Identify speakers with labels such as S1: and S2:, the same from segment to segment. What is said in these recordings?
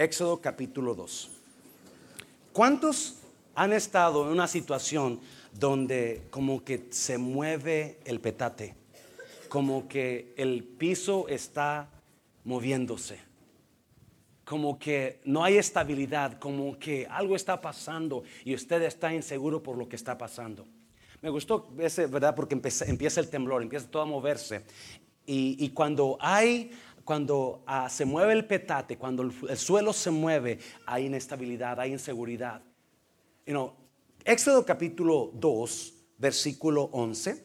S1: Éxodo capítulo 2. ¿Cuántos han estado en una situación donde como que se mueve el petate? Como que el piso está moviéndose. Como que no hay estabilidad, como que algo está pasando y usted está inseguro por lo que está pasando. Me gustó ese, ¿verdad? Porque empieza, el temblor, empieza todo a moverse. Y, cuando hay, cuando ah, se mueve el petate, cuando el, suelo se mueve, hay inestabilidad, hay inseguridad. You know, Éxodo capítulo 2, versículo 11.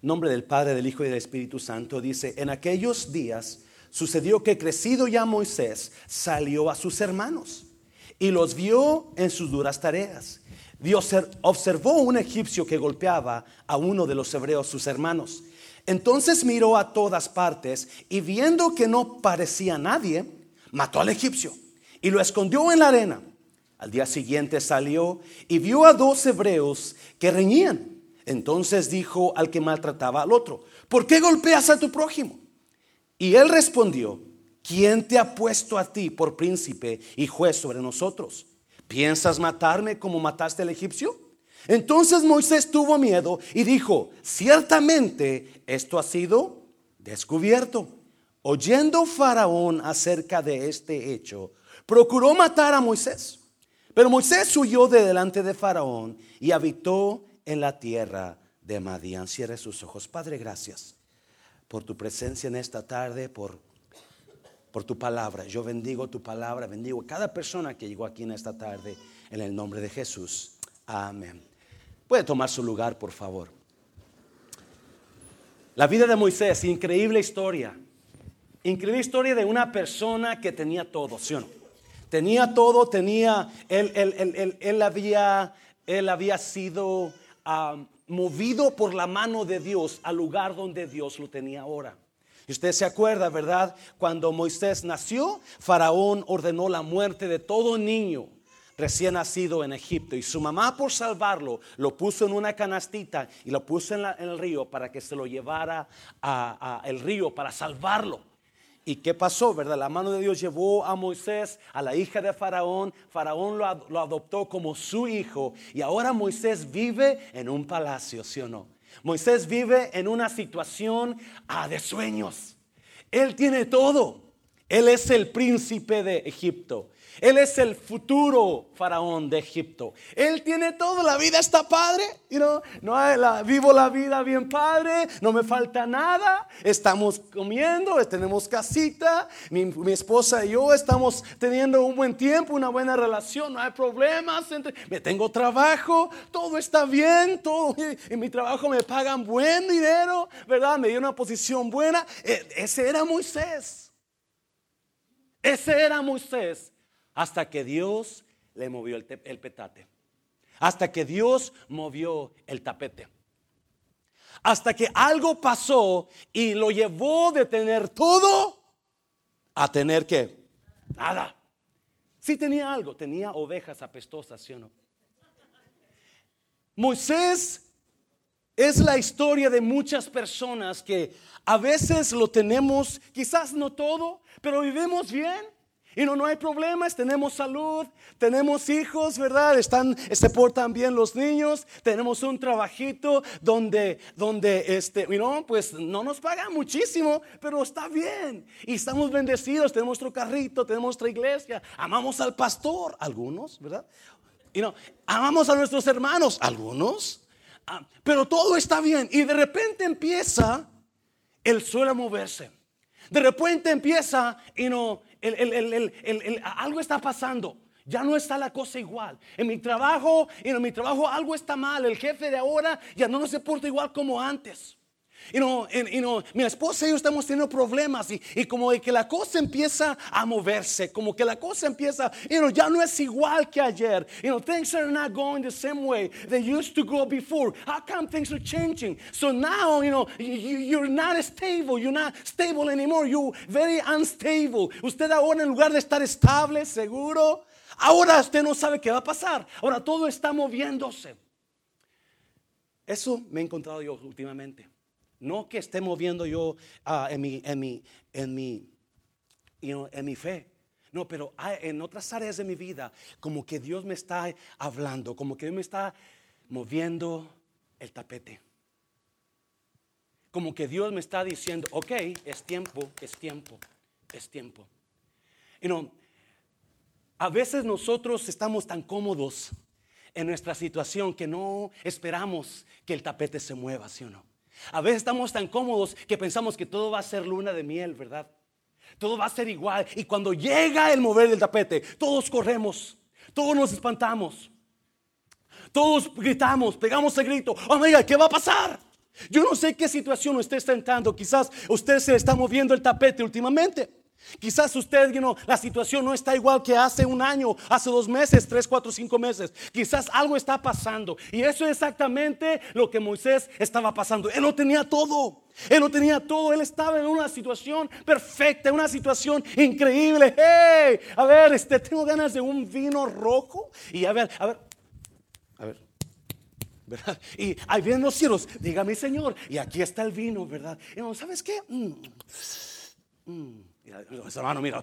S1: Nombre del Padre, del Hijo y del Espíritu Santo dice, en aquellos días sucedió que crecido ya Moisés salió a sus hermanos y los vio en sus duras tareas. Dios observó un egipcio que golpeaba a uno de los hebreos, sus hermanos. Entonces miró a todas partes y viendo que no parecía nadie, mató al egipcio y lo escondió en la arena. Al día siguiente salió y vio a dos hebreos que reñían. Entonces dijo al que maltrataba al otro, ¿por qué golpeas a tu prójimo? Y él respondió, ¿quién te ha puesto a ti por príncipe y juez sobre nosotros? ¿Piensas matarme como mataste al egipcio? Entonces Moisés tuvo miedo y dijo, ciertamente esto ha sido descubierto. Oyendo Faraón acerca de este hecho, procuró matar a Moisés. Pero Moisés huyó de delante de Faraón y habitó en la tierra de Madián. Cierre sus ojos. Padre, gracias por tu presencia en esta tarde, por, por tu palabra. Yo bendigo tu palabra, bendigo a cada persona que llegó aquí en esta tarde en el nombre de Jesús. Amén. Puede tomar su lugar, por favor. La vida de Moisés, increíble historia. Increíble historia de una persona que tenía todo, ¿sí o no? Tenía todo, tenía, él, él, había, él había sido movido por la mano de Dios al lugar donde Dios lo tenía ahora. Y usted se acuerda, ¿verdad? Cuando Moisés nació, Faraón ordenó la muerte de todo niño recién nacido en Egipto. Y su mamá, por salvarlo, lo puso en una canastita y lo puso en, el río para que se lo llevara al río para salvarlo. ¿Y qué pasó, verdad? La mano de Dios llevó a Moisés, a la hija de Faraón. Faraón lo, adoptó como su hijo. Y ahora Moisés vive en un palacio, ¿sí o no? Moisés vive en una situación ah, de sueños. Él tiene todo. Él es el príncipe de Egipto. Él es el futuro faraón de Egipto. Él tiene todo, la vida está padre, no la, vivo la vida bien padre, no me falta nada, estamos comiendo, tenemos casita, mi, esposa y yo estamos teniendo un buen tiempo, una buena relación, no hay problemas, me tengo trabajo, todo está bien, todo, en mi trabajo me pagan buen dinero, ¿verdad? Me dio una posición buena. E, ese era Moisés. Ese era Moisés hasta que Dios le movió el, petate. Hasta que Dios movió el tapete. Hasta que algo pasó y lo llevó de tener todo a tener que nada. Sí tenía algo, tenía ovejas apestosas, ¿sí o no? Moisés es la historia de muchas personas que a veces lo tenemos, quizás no todo, pero vivimos bien. Y no, no hay problemas, tenemos salud, tenemos hijos, ¿verdad? Están, se portan bien los niños, tenemos un trabajito donde, donde este, you pues no nos pagan muchísimo, pero está bien. Y estamos bendecidos, tenemos nuestro carrito, tenemos nuestra iglesia, amamos al pastor, algunos, ¿verdad? Y no, amamos a nuestros hermanos, algunos, ah, pero todo está bien. Y de repente empieza el suelo a moverse. De repente empieza, y no, algo está pasando. Ya no está la cosa igual. En mi trabajo, en mi trabajo algo está mal. El jefe de ahora ya no se porta igual como antes. Y no, mi esposa y yo estamos teniendo problemas y, como de que la cosa empieza a moverse, como que la cosa empieza, you know, ya no es igual que ayer. You know, things are not going the same way they used to go before. How come things are changing? So now, you know, you, you're not stable, you're not stable anymore, you're very unstable. Usted ahora en lugar de estar estable, seguro, ahora usted no sabe qué va a pasar. Ahora todo está moviéndose. Eso me he encontrado yo últimamente. No que esté moviendo yo ah, en, mi, en, mi, en, mi, en mi fe. No, pero en otras áreas de mi vida, como que Dios me está hablando, como que Dios me está moviendo el tapete. Como que Dios me está diciendo, ok, es tiempo, es tiempo, es tiempo. No, a veces nosotros estamos tan cómodos en nuestra situación que no esperamos que el tapete se mueva, ¿sí o no? A veces estamos tan cómodos que pensamos que todo va a ser luna de miel, ¿verdad? Todo va a ser igual. Y cuando llega el mover del tapete, todos corremos, todos nos espantamos, todos gritamos, pegamos el grito, oh ¿qué va a pasar? Yo no sé qué situación usted está entrando, quizás usted se está moviendo el tapete últimamente. Quizás usted, la situación no está igual que hace un año, hace dos meses, tres, cuatro, cinco meses. Quizás algo está pasando. Y eso es exactamente lo que Moisés estaba pasando. Él lo tenía todo. Él lo tenía todo. Él estaba en una situación perfecta, una situación increíble. Hey, a ver, este, tengo ganas de un vino rojo. Y a ver, a ver, a ver. ¿verdad? Y ahí vienen los cielos, dígame Señor, y aquí está el vino, ¿verdad? Y no, ¿sabes qué? Mm, mm. Mira, hermano, mira.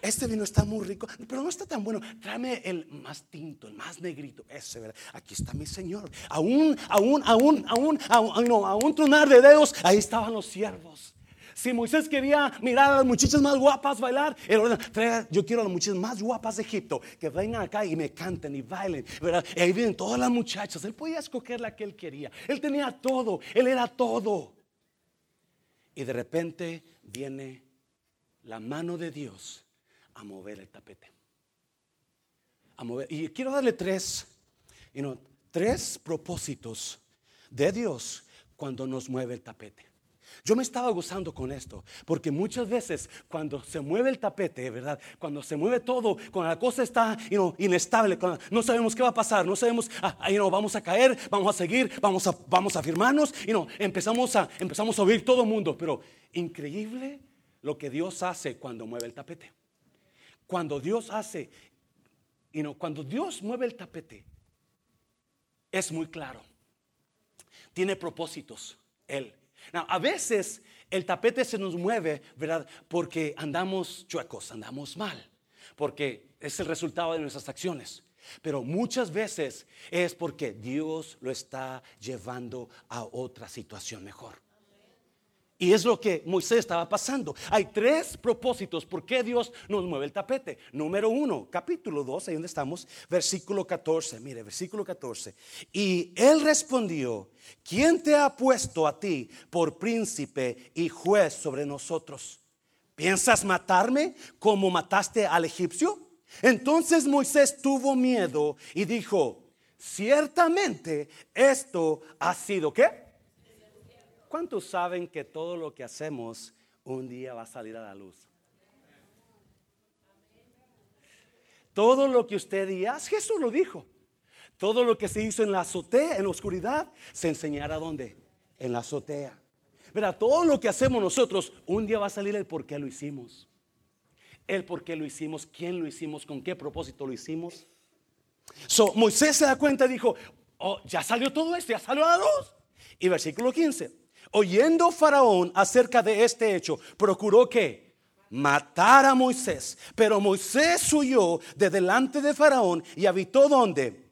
S1: Este vino está muy rico, pero no está tan bueno. Tráeme el más tinto, el más negrito. Ese, ¿verdad? Aquí está mi Señor. Aún, aún, aún, aún, aún, no, aún tronar de dedos, ahí estaban los siervos. Si Moisés quería mirar a las muchachas más guapas bailar, él ordena, yo quiero a las muchachas más guapas de Egipto que vengan acá y me canten y bailen, ¿verdad? Y ahí vienen todas las muchachas. Él podía escoger la que él quería. Él tenía todo, él era todo. Y de repente viene la mano de Dios a mover el tapete. A mover. Y quiero darle tres, tres propósitos de Dios cuando nos mueve el tapete. Yo me estaba gozando con esto, porque muchas veces cuando se mueve el tapete, ¿verdad? Cuando se mueve todo, cuando la cosa está inestable, no sabemos qué va a pasar, no sabemos, ah, vamos a caer, vamos a seguir, vamos a, vamos a firmarnos, y no, empezamos a, empezamos a oír todo el mundo, pero increíble lo que Dios hace cuando mueve el tapete. Cuando Dios hace, y no, cuando Dios mueve el tapete, es muy claro. Tiene propósitos, Él a veces el tapete se nos mueve, ¿verdad? Porque andamos chuecos, andamos mal, porque es el resultado de nuestras acciones. Pero muchas veces es porque Dios lo está llevando a otra situación mejor. Y es lo que Moisés estaba pasando. Hay tres propósitos por qué Dios nos mueve el tapete. Número uno, capítulo 2, ahí donde estamos, versículo 14. Mire, versículo 14. Y él respondió, ¿quién te ha puesto a ti por príncipe y juez sobre nosotros? ¿Piensas matarme como mataste al egipcio? Entonces Moisés tuvo miedo y dijo, ciertamente esto ha sido, ¿qué? ¿Cuántos saben que todo lo que hacemos un día va a salir a la luz? Todo lo que usted diga, Jesús lo dijo. Todo lo que se hizo en la azotea, en la oscuridad, se enseñará dónde? En la azotea. Verá, todo lo que hacemos nosotros, un día va a salir el por qué lo hicimos. El por qué lo hicimos, quién lo hicimos, con qué propósito lo hicimos. Moisés se da cuenta y dijo, oh, ya salió todo esto, ya salió a la luz. Y versículo 15. Oyendo Faraón acerca de este hecho, procuró que matar a Moisés. Pero Moisés huyó de delante de Faraón y habitó donde?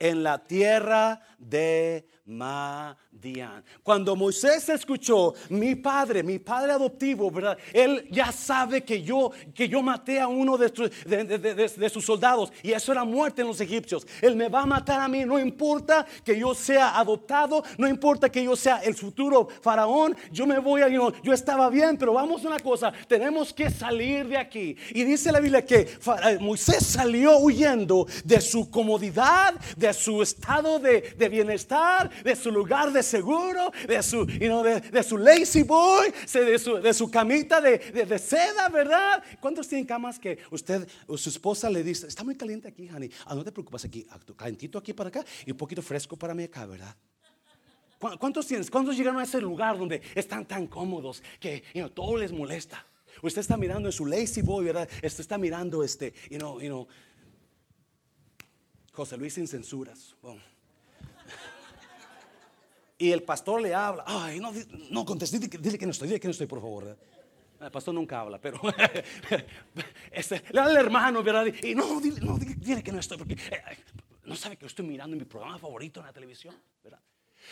S1: En la tierra de Madian. Cuando Moisés escuchó, mi padre, mi padre adoptivo, ¿verdad? Él ya sabe que yo, que yo maté a uno de, de, sus soldados y eso era muerte en los egipcios. Él me va a matar a mí, no importa que yo sea adoptado, no importa que yo sea el futuro faraón, yo me voy a, yo, yo estaba bien, pero vamos a una cosa, tenemos que salir de aquí. Y dice la Biblia que eh, Moisés salió huyendo de su comodidad, de su estado de bienestar, de su lugar de seguro, de su, de, su lazy boy, de su, de su camita de, de, seda, ¿verdad? ¿Cuántos tienen camas que usted o su esposa le dice, está muy caliente aquí, honey? Ah, no te preocupes aquí, ah, calentito aquí para acá y un poquito fresco para mí acá, ¿verdad? ¿Cuántos tienes? ¿Cuántos llegaron a ese lugar donde están tan cómodos que todo les molesta? Usted está mirando en su lazy boy, ¿verdad? Usted está mirando este, you know, you know, José Luis sin censuras. Y el pastor le habla. Ay, no, no conteste, dile, que no estoy, dile que no estoy, por favor. El pastor nunca habla, pero este, le da al hermano, ¿verdad? Y no, dile, no, dile que no estoy, porque eh, no sabe que estoy mirando mi programa favorito en la televisión,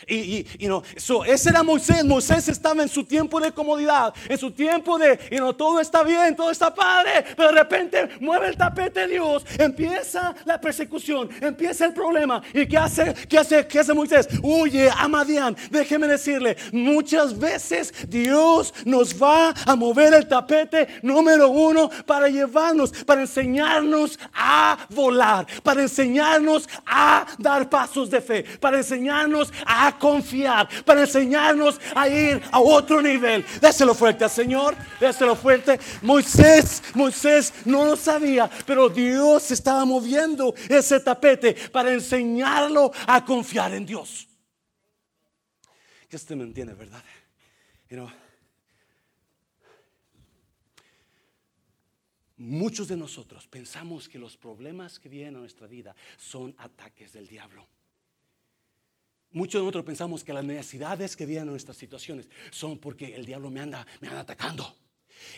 S1: Y, y, no, ese era Moisés. Moisés estaba en su tiempo de comodidad, en su tiempo de, y no, todo está bien, todo está padre. Pero de repente mueve el tapete Dios, empieza la persecución, empieza el problema. ¿Y qué hace? ¿Qué hace? ¿Qué hace Moisés? Huye a Madián. Déjeme decirle, muchas veces Dios nos va a mover el tapete número uno para llevarnos, para enseñarnos a volar, para enseñarnos a dar pasos de fe, para enseñarnos a confiar, para enseñarnos a ir a otro nivel. Déselo fuerte al Señor, déselo fuerte. Moisés, Moisés no lo sabía, pero Dios estaba moviendo ese tapete para enseñarlo a confiar en Dios. Que usted me entiende, ¿verdad? muchos de nosotros pensamos que los problemas que vienen a nuestra vida son ataques del diablo. Muchos de nosotros pensamos que las necesidades que vienen en nuestras situaciones son porque el diablo me anda, me anda atacando.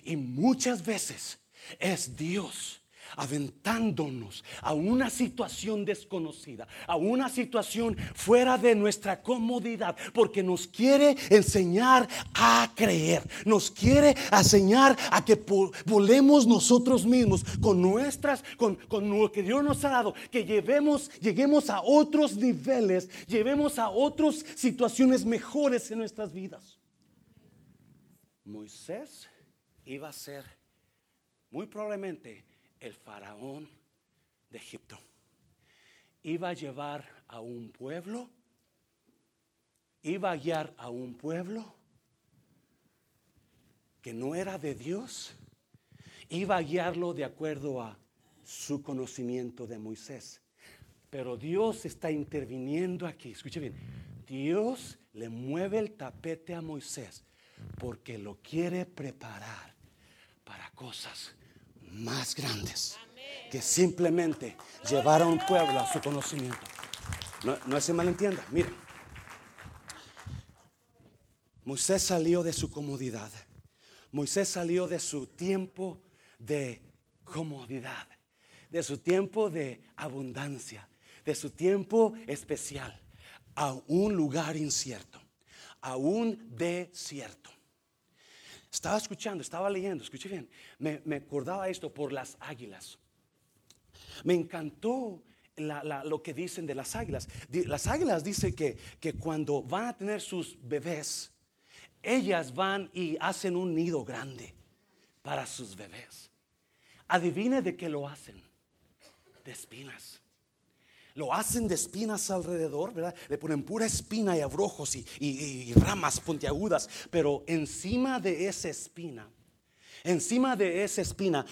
S1: Y muchas veces es Dios aventándonos a una situación desconocida, a una situación fuera de nuestra comodidad, porque nos quiere enseñar a creer, nos quiere enseñar a que volemos nosotros mismos con nuestras, con, con lo que Dios nos ha dado, que llevemos, lleguemos a otros niveles, llevemos a otras situaciones mejores en nuestras vidas. Moisés iba a ser muy probablemente el faraón de Egipto. Iba a llevar a un pueblo, iba a guiar a un pueblo que no era de Dios, iba a guiarlo de acuerdo a su conocimiento de Moisés. Pero Dios está interviniendo aquí. Escuche bien. Dios le mueve el tapete a Moisés porque lo quiere preparar para cosas más grandes que simplemente llevar a un pueblo a su conocimiento. No, no se malentienda. Miren, Moisés salió de su comodidad. Moisés salió de su tiempo de comodidad, de su tiempo de abundancia, de su tiempo especial, a un lugar incierto, a un desierto. Estaba escuchando, estaba leyendo, escuché bien. Me, acordaba esto por las águilas. Me encantó lo que dicen de las águilas. Las águilas dicen que, que cuando van a tener sus bebés, ellas van y hacen un nido grande para sus bebés. Adivine de qué lo hacen. De espinas. Lo hacen de espinas alrededor, ¿verdad? Le ponen pura espina y abrojos y, ramas puntiagudas. Pero encima de esa espina, encima de esa espina,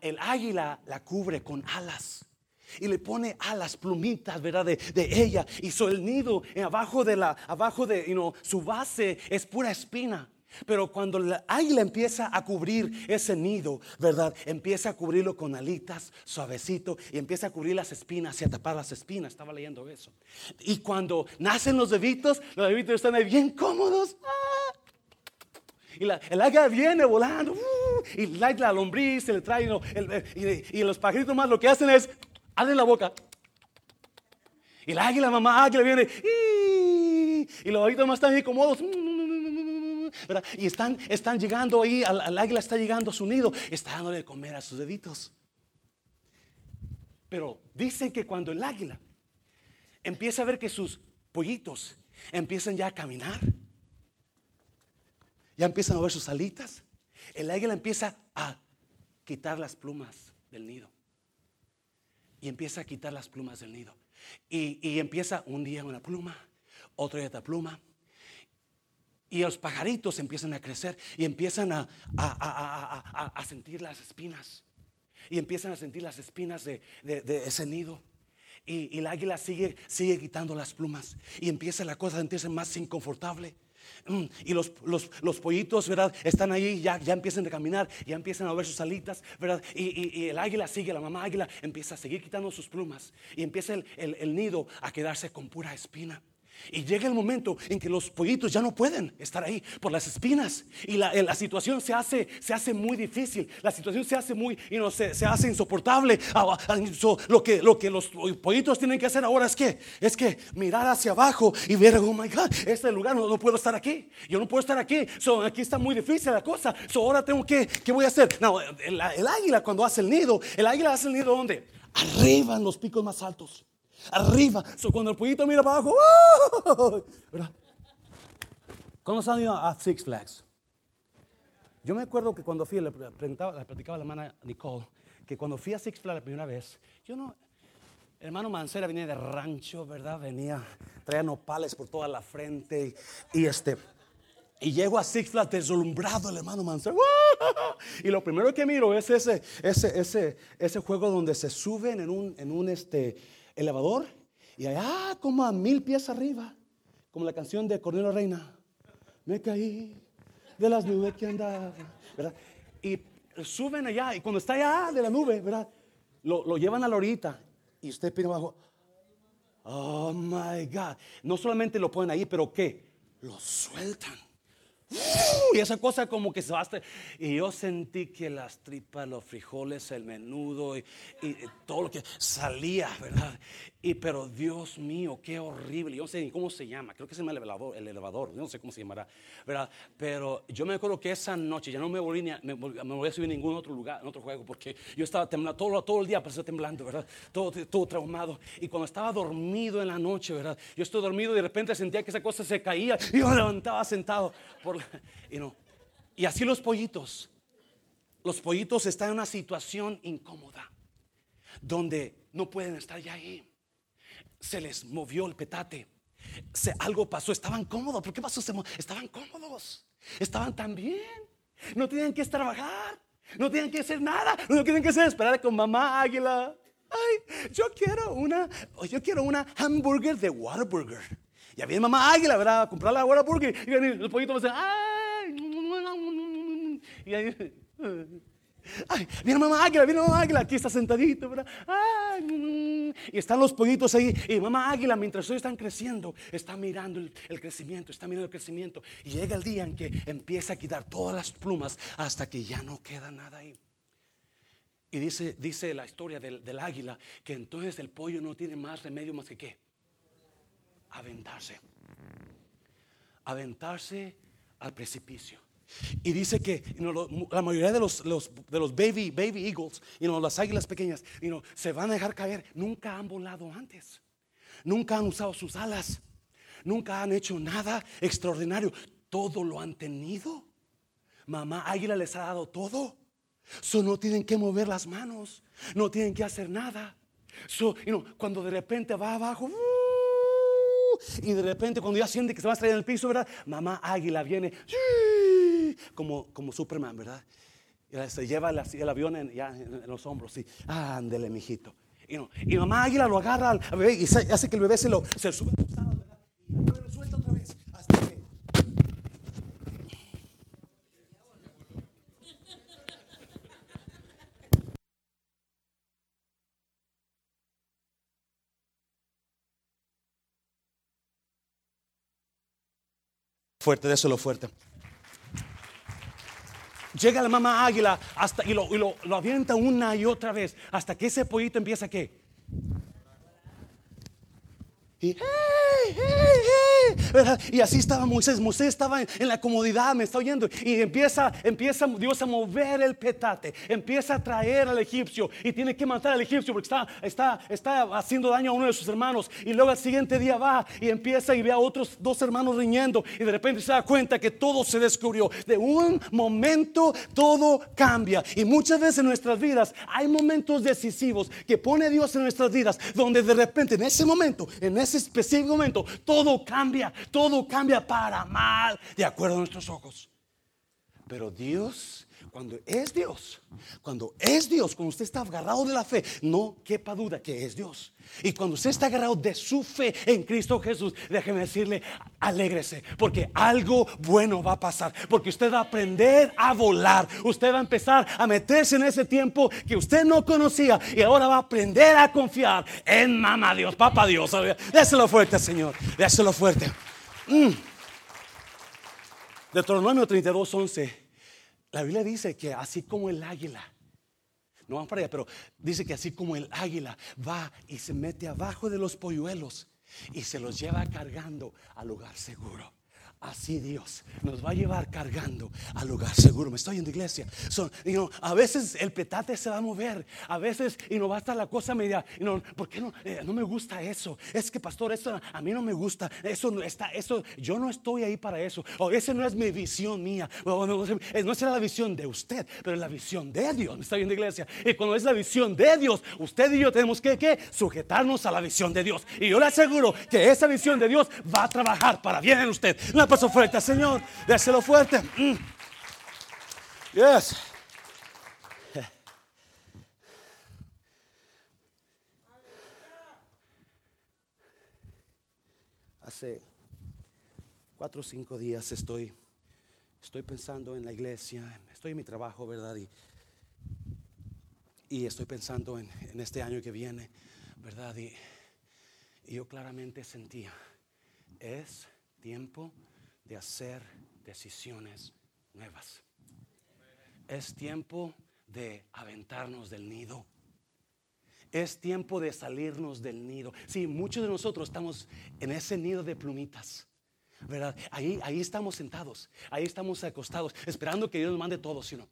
S1: el águila la cubre con alas. Y le pone alas, plumitas, ¿verdad? De, ella. Y el nido abajo de la, abajo de, su base es pura espina. Pero cuando la águila empieza a cubrir ese nido, ¿verdad? Empieza a cubrirlo con alitas, suavecito, y empieza a cubrir las espinas y a tapar las espinas. Estaba leyendo eso. Y cuando nacen los bebitos, los bebitos están ahí bien cómodos. ¡ah! Y la, el águila viene volando. ¡uh! y la, la lombriz se le trae. y, los pajaritos más lo que hacen es, abren la boca. Y la águila, mamá águila viene. Y, los bebitos más están ahí cómodos. Y están, están llegando ahí, al, águila está llegando a su nido, está dándole de comer a sus deditos. Pero dicen que cuando el águila empieza a ver que sus pollitos empiezan ya a caminar, ya empiezan a ver sus alitas, el águila empieza a quitar las plumas del nido. Y empieza a quitar las plumas del nido. Y, y empieza un día una pluma, otro día otra pluma, y los pajaritos empiezan a crecer y empiezan a, a, sentir las espinas. Y empiezan a sentir las espinas de, ese nido. Y, el águila sigue, sigue quitando las plumas. Y empieza la cosa a sentirse más inconfortable. Mm, y los, los, pollitos, ¿verdad? Están ahí, ya, ya empiezan a caminar, ya empiezan a ver sus alitas, ¿verdad? Y, y, el águila sigue, la mamá águila empieza a seguir quitando sus plumas. Y empieza el, el nido a quedarse con pura espina. Y llega el momento en que los pollitos ya no pueden estar ahí por las espinas. Y la, la situación se hace, se hace muy difícil. La situación se hace muy, y no, se, se, hace insoportable. Ah, ah, lo, que, lo que los pollitos tienen que hacer ahora es que, es que mirar hacia abajo y ver, oh my God, este lugar no, no puedo estar aquí. Yo no puedo estar aquí. So, aquí está muy difícil la cosa. So, ahora tengo que, ¿qué voy a hacer? No, el, el águila cuando hace el nido, el águila hace el nido ¿dónde? Arriba en los picos más altos arriba. cuando el pollito mira para abajo, ¡oh! ¿verdad? ¿Cuándo han ido a Six Flags? Yo me acuerdo que cuando fui, le, le platicaba a la hermana Nicole, que cuando fui a Six Flags la primera vez, yo no, hermano Mancera venía de rancho, ¿verdad? Venía, traía nopales por toda la frente y, este, y llego a Six Flags deslumbrado el hermano Mancera. Y lo primero que miro es ese, ese, ese, ese juego donde se suben en un, en un este, elevador y allá como a mil pies arriba, como la canción de Cornelio Reina, me caí de las nubes que andaba. Y suben allá y cuando está allá de la nube, ¿verdad? Lo, lo llevan a la orita y usted pide abajo, oh my God, no solamente lo ponen ahí, pero ¿qué? Lo sueltan. Y esa cosa como que se va Y yo sentí que las tripas, los frijoles, el menudo y, todo lo que salía, ¿verdad? Y pero Dios mío, qué horrible. Yo no sé ni cómo se llama. Creo que se llama el elevador, el elevador. no sé cómo se llamará, ¿verdad? Pero yo me acuerdo que esa noche ya no me volví, a, me, voy a subir en ningún otro lugar, en otro juego, porque yo estaba temblando todo, todo el día, pasé temblando, ¿verdad? Todo, todo traumado. Y cuando estaba dormido en la noche, ¿verdad? Yo estoy dormido y de repente sentía que esa cosa se caía y yo me levantaba sentado por no. Y así los pollitos. Los pollitos están en una situación incómoda, donde no pueden estar ya ahí. Se les movió el petate. Se, algo pasó, estaban cómodos. ¿Por qué pasó? Estaban cómodos. Estaban tan bien. No tenían que trabajar. No tenían que hacer nada. No tienen que hacer esperar con mamá águila. Ay, yo quiero una, yo quiero una hamburger de Whataburger. Ya viene mamá águila, ¿verdad? A comprar la Whataburger. Y el pollito va a decir, ay. Y ahí, Ay, viene mamá águila, viene mamá águila, aquí está sentadito, ¿verdad? Ay, y están los pollitos ahí. Y mamá águila, mientras ellos están creciendo, está mirando el, crecimiento, está mirando el crecimiento. Y llega el día en que empieza a quitar todas las plumas hasta que ya no queda nada ahí. Y dice, dice la historia del águila que entonces el pollo no tiene más remedio más que qué? Aventarse. Aventarse al precipicio. Y dice que la mayoría de los, de los baby, baby eagles, las águilas pequeñas, se van a dejar caer. Nunca han volado antes. Nunca han usado sus alas. Nunca han hecho nada extraordinario. Todo lo han tenido. Mamá águila les ha dado todo. So, no tienen que mover las manos. No tienen que hacer nada. So, cuando de repente va abajo. Y de repente cuando ya siente que se va a estrellar en el piso, ¿verdad? Mamá águila viene como, como Superman, ¿verdad? Y se lleva el, avión en, los hombros, y ándele, mijito. Y, no, y mamá águila lo agarra al bebé y hace que el bebé se lo se sube ¿verdad? Y lo suelta otra vez hasta que fuerte, de lo fuerte. Llega la mamá águila hasta, y, lo, y lo, lo, avienta una y otra vez hasta que ese pollito empieza a qué? Y, y así estaba Moisés. Moisés estaba en, la comodidad, me está oyendo. Y empieza, empieza Dios a mover el petate. Empieza a traer al egipcio. Y tiene que matar al egipcio porque está, está, está haciendo daño a uno de sus hermanos. Y luego al siguiente día va y empieza y ve a otros dos hermanos riñendo. Y de repente se da cuenta que todo se descubrió. De un momento todo cambia. Y muchas veces en nuestras vidas hay momentos decisivos que pone Dios en nuestras vidas. Donde de repente en ese momento, en ese específico momento, todo cambia, todo cambia para mal, de acuerdo a nuestros ojos. Pero Dios cuando es Dios, cuando es Dios, cuando usted está agarrado de la fe, no quepa duda que es Dios. Y cuando usted está agarrado de su fe en Cristo Jesús, déjeme decirle, alégrese, porque algo bueno va a pasar, porque usted va a aprender a volar, usted va a empezar a meterse en ese tiempo que usted no conocía y ahora va a aprender a confiar en mamá Dios, papá Dios. Déselo fuerte, Señor, déselo fuerte. Mm. Deuteronomio 32, 11. La Biblia dice que así como el águila, no van para allá, pero dice que así como el águila va y se mete abajo de los polluelos y se los lleva cargando al lugar seguro. Así Dios nos va a llevar cargando al lugar seguro. Me estoy en la iglesia. Son, a veces el petate se va a mover. A veces y no va a estar la cosa media. Y no, ¿Por qué no? Eh, no me gusta eso. Es que pastor, eso a mí no me gusta. Eso no está. Eso yo no estoy ahí para eso. O esa no es mi visión mía. no, será la visión de usted, pero es la visión de Dios. Me estoy en la iglesia. Y cuando es la visión de Dios, usted y yo tenemos que, sujetarnos a la visión de Dios. Y yo le aseguro que esa visión de Dios va a trabajar para bien en usted paso fuerte, Señor. Déselo fuerte. Mm. Yes. Hace cuatro o cinco días estoy, estoy pensando en la iglesia, estoy en mi trabajo, ¿verdad? Y, y estoy pensando en, este año que viene, ¿verdad? Y yo claramente sentía, es tiempo de hacer decisiones nuevas. Es tiempo de aventarnos del nido. Es tiempo de salirnos del nido. Sí, muchos de nosotros estamos en ese nido de plumitas. ¿Verdad? Ahí, ahí estamos sentados, ahí estamos acostados, esperando que Dios nos mande todo, sino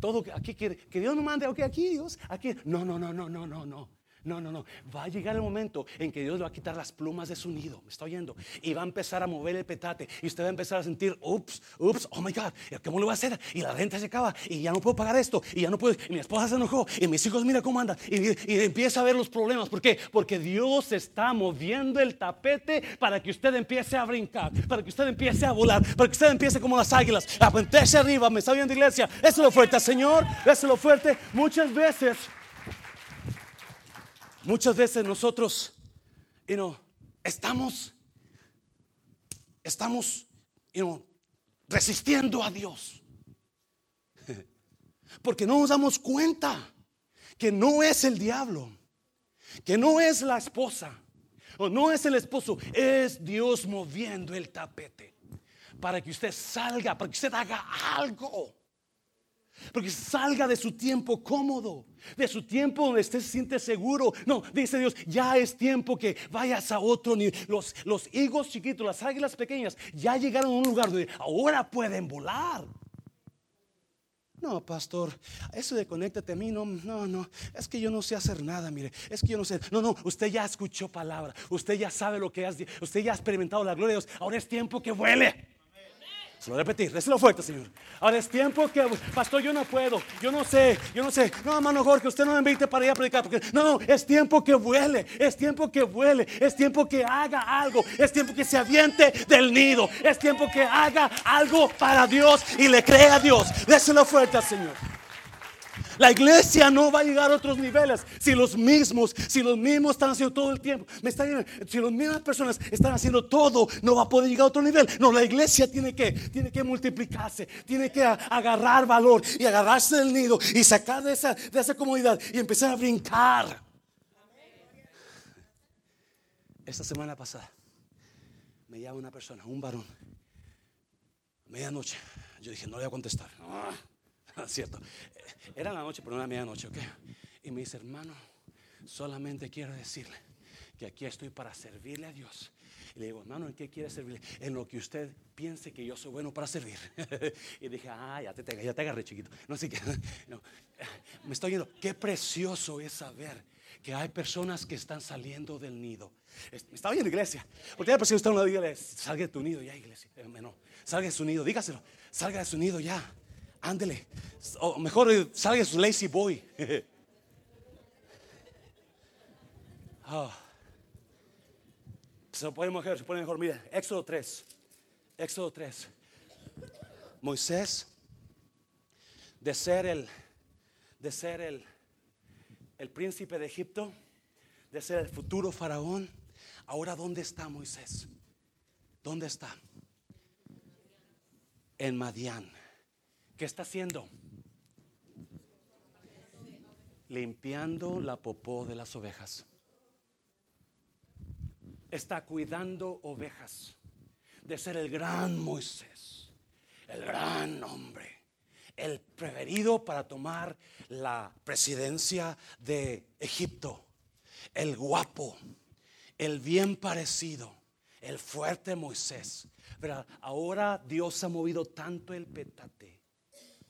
S1: todo aquí que, que Dios nos mande, ok, aquí Dios, aquí. No, no, no, no, no, no, no. No, no, no. Va a llegar el momento en que Dios le va a quitar las plumas de su nido. Me está oyendo. Y va a empezar a mover el petate. Y usted va a empezar a sentir, ups, ups, oh my God, ¿cómo lo va a hacer? Y la renta se acaba. Y ya no puedo pagar esto. Y ya no puedo. Y mi esposa se enojó. Y mis hijos, mira cómo andan. Y, empieza a ver los problemas. ¿Por qué? Porque Dios está moviendo el tapete para que usted empiece a brincar. Para que usted empiece a volar. Para que usted empiece como las águilas. A arriba. Me está oyendo, iglesia. Eso es lo fuerte, Señor. Eso es lo fuerte. Muchas veces. Muchas veces nosotros, estamos, estamos, resistiendo a Dios. Porque no nos damos cuenta que no es el diablo, que no es la esposa, o no es el esposo, es Dios moviendo el tapete para que usted salga, para que usted haga algo. Porque salga de su tiempo cómodo, de su tiempo donde usted se siente seguro. No, dice Dios, ya es tiempo que vayas a otro. Los, los higos chiquitos, las águilas pequeñas, ya llegaron a un lugar donde ahora pueden volar. No, pastor, eso de conéctate a mí, no, no, no, es que yo no sé hacer nada, mire, es que yo no sé, no, no, usted ya escuchó palabra, usted ya sabe lo que has, usted ya ha experimentado la gloria de Dios, ahora es tiempo que vuele. Se lo voy a repetir, déselo fuerte, Señor. Ahora es tiempo que, pastor, yo no puedo, yo no sé, yo no sé. No, hermano Jorge, usted no me invite para ir a predicar. Porque, no, no, es tiempo que vuele, es tiempo que vuele, es tiempo que haga algo, es tiempo que se aviente del nido, es tiempo que haga algo para Dios y le crea a Dios. Déselo fuerte Señor. La iglesia no va a llegar a otros niveles si los mismos, si los mismos están haciendo todo el tiempo. Si las mismas personas están haciendo todo, no va a poder llegar a otro nivel. No, la iglesia tiene que, tiene que multiplicarse, tiene que agarrar valor y agarrarse del nido y sacar de esa, de esa comodidad y empezar a brincar. Esta semana pasada me llama una persona, un varón, medianoche. Yo dije, no le voy a contestar. Ah, cierto. Era la noche, pero no era medianoche, ¿ok? Y me dice, hermano, solamente quiero decirle que aquí estoy para servirle a Dios. Y le digo, hermano, ¿en qué quiere servirle? En lo que usted piense que yo soy bueno para servir. y dije, ah, ya te, ya te agarré, chiquito. No sé qué. No. Me estoy viendo, qué precioso es saber que hay personas que están saliendo del nido. Estaba en la iglesia. Porque hay personas que están en la iglesia. Salga de tu nido ya, iglesia. Eh, no, salga de su nido, dígaselo. Salga de su nido ya. Ándele. O mejor eh, salga su lazy boy. oh. Se puede mejor, se pone mejor. Mira, Éxodo 3. Éxodo 3. Moisés de ser el, de ser el, el príncipe de Egipto, de ser el futuro faraón. Ahora, ¿dónde está Moisés? ¿Dónde está? En Madián. ¿Qué está haciendo? Limpiando la popó de las ovejas. Está cuidando ovejas. De ser el gran Moisés. El gran hombre el preferido para tomar la presidencia de Egipto, el guapo, el bien parecido, el fuerte Moisés. Ahora Dios ha movido tanto el petate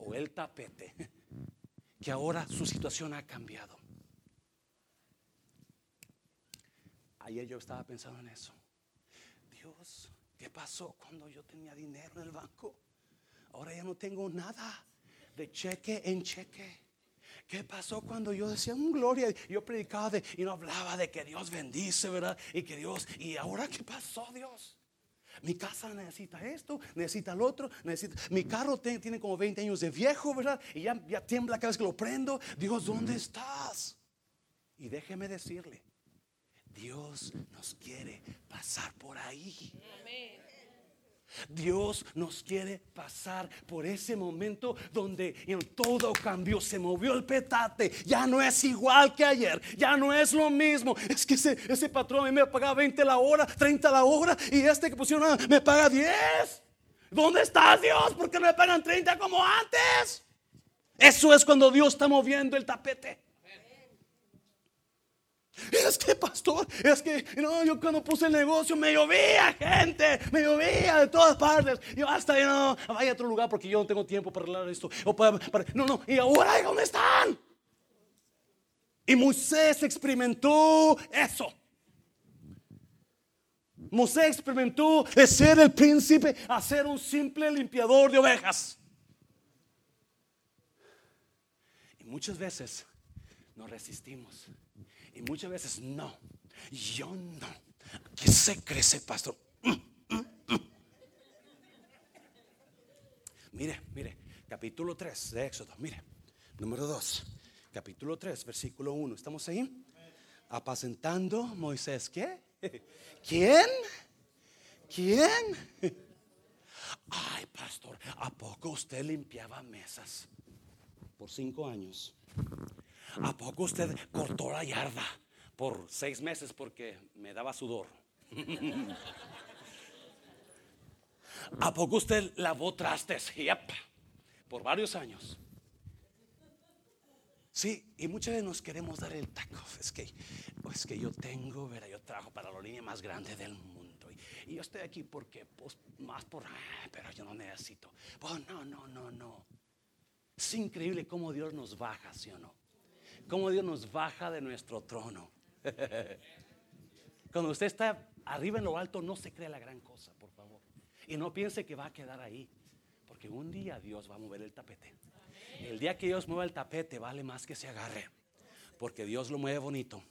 S1: o el tapete que ahora su situación ha cambiado. Ayer yo estaba pensando en eso. Dios, ¿qué pasó cuando yo tenía dinero en el banco? Ahora ya no tengo nada de cheque en cheque. ¿Qué pasó cuando yo decía un mm, gloria? Yo predicaba y no hablaba de que Dios bendice, ¿verdad? Y que Dios, y ahora qué pasó, Dios? Mi casa necesita esto, necesita el otro, necesita. Mi carro tiene como 20 años de viejo, ¿verdad? Y ya, ya tiembla cada vez que lo prendo. Dios, ¿dónde estás? Y déjeme decirle, Dios nos quiere pasar por ahí. Amén. Dios nos quiere pasar por ese momento donde todo cambió, se movió el petate, ya no es igual que ayer, ya no es lo mismo. Es que ese, ese patrón me paga 20 la hora, 30 la hora y este que pusieron me paga 10. ¿Dónde estás Dios? ¿Por qué no me pagan 30 como antes? Eso es cuando Dios está moviendo el tapete. Es que, pastor, es que no, yo cuando puse el negocio me llovía gente, me llovía de todas partes. Yo hasta ya no, vaya a otro lugar porque yo no tengo tiempo para arreglar esto. no, no, y ahora, ¿dónde están? Y Moisés experimentó eso. Moisés experimentó de ser el príncipe a ser un simple limpiador de ovejas. Y muchas veces nos resistimos muchas veces no, yo no. ¿Qué se crece, pastor? Mire, mire, capítulo 3 de Éxodo, mire, número 2, capítulo 3, versículo 1. ¿Estamos ahí? Apacentando Moisés, ¿qué? ¿Quién? ¿Quién? Ay, pastor, ¿a poco usted limpiaba mesas por cinco años? ¿A poco usted cortó la yarda por seis meses porque me daba sudor? ¿A poco usted lavó trastes? Yep, por varios años. Sí, y muchas veces nos queremos dar el taco. Es que, es que yo tengo, verá, yo trabajo para la línea más grande del mundo. Y, yo estoy aquí porque, pues, más por, ah, pero yo no necesito. Oh, no, no, no, no. Es increíble cómo Dios nos baja, ¿sí o no? Cómo Dios nos baja de nuestro trono. Cuando usted está arriba en lo alto, no se crea la gran cosa, por favor. Y no piense que va a quedar ahí, porque un día Dios va a mover el tapete. El día que Dios mueva el tapete, vale más que se agarre, porque Dios lo mueve bonito.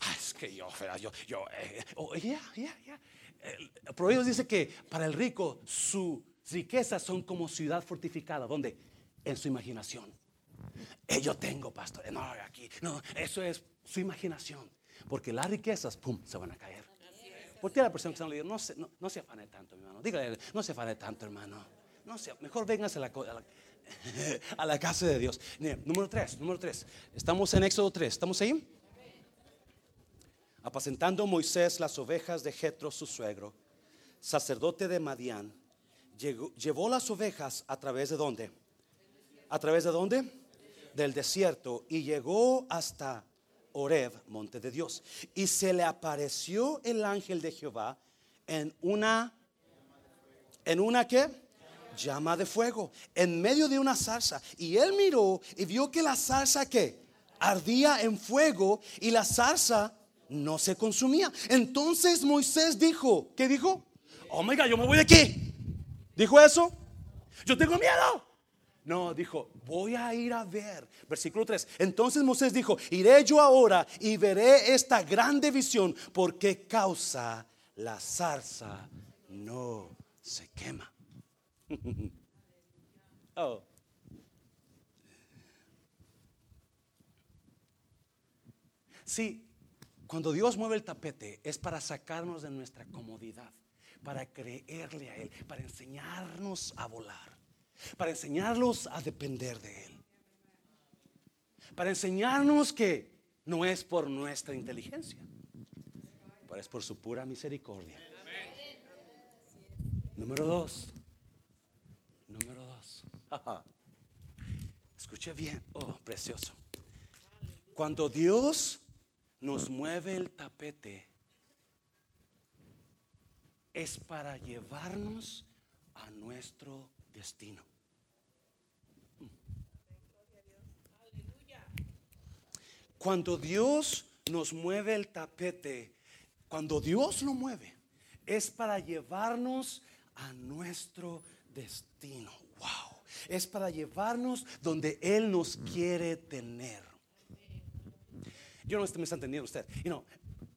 S1: Ah, es que yo, yo, yo, eh, oh, ya, ya. El Proverbios dice que para el rico sus riquezas son como ciudad fortificada. ¿Dónde? En su imaginación. Eh, yo tengo, pastor. No, aquí. No, eso es su imaginación. Porque las riquezas, pum, se van a caer. Porque la persona que está en no se, no, no se afane tanto, hermano. Dígale, no se afane tanto, hermano. No se, mejor véngase a la, a a casa de Dios. número 3, número 3. Estamos en Éxodo 3. ¿Estamos ahí? Apacentando Moisés las ovejas de Jetro, su suegro, sacerdote de Madián, llevó las ovejas a través de dónde? ¿A través de dónde? Del desierto y llegó hasta Oreb, monte de Dios. Y se le apareció el ángel de Jehová en una, ¿en una? Llama de fuego, en medio de una salsa. Y él miró y vio que la salsa que ardía en fuego y la salsa no se consumía. Entonces Moisés dijo, ¿qué dijo? Oh yo me voy de aquí. ¿Dijo eso? Yo tengo miedo. No, dijo, voy a ir a ver. Versículo 3. Entonces Moisés dijo, iré yo ahora y veré esta grande visión porque causa la zarza no se quema. oh. Sí, cuando Dios mueve el tapete es para sacarnos de nuestra comodidad, para creerle a Él, para enseñarnos a volar para enseñarlos a depender de Él, para enseñarnos que no es por nuestra inteligencia, pero es por su pura misericordia. Número dos. Número dos. Escuche bien. Oh, precioso. Cuando Dios nos mueve el tapete, es para llevarnos a nuestro destino. Cuando Dios nos mueve el tapete, cuando Dios lo mueve, es para llevarnos a nuestro destino. Wow. Es para llevarnos donde Él nos quiere tener. Yo no me está entendiendo usted.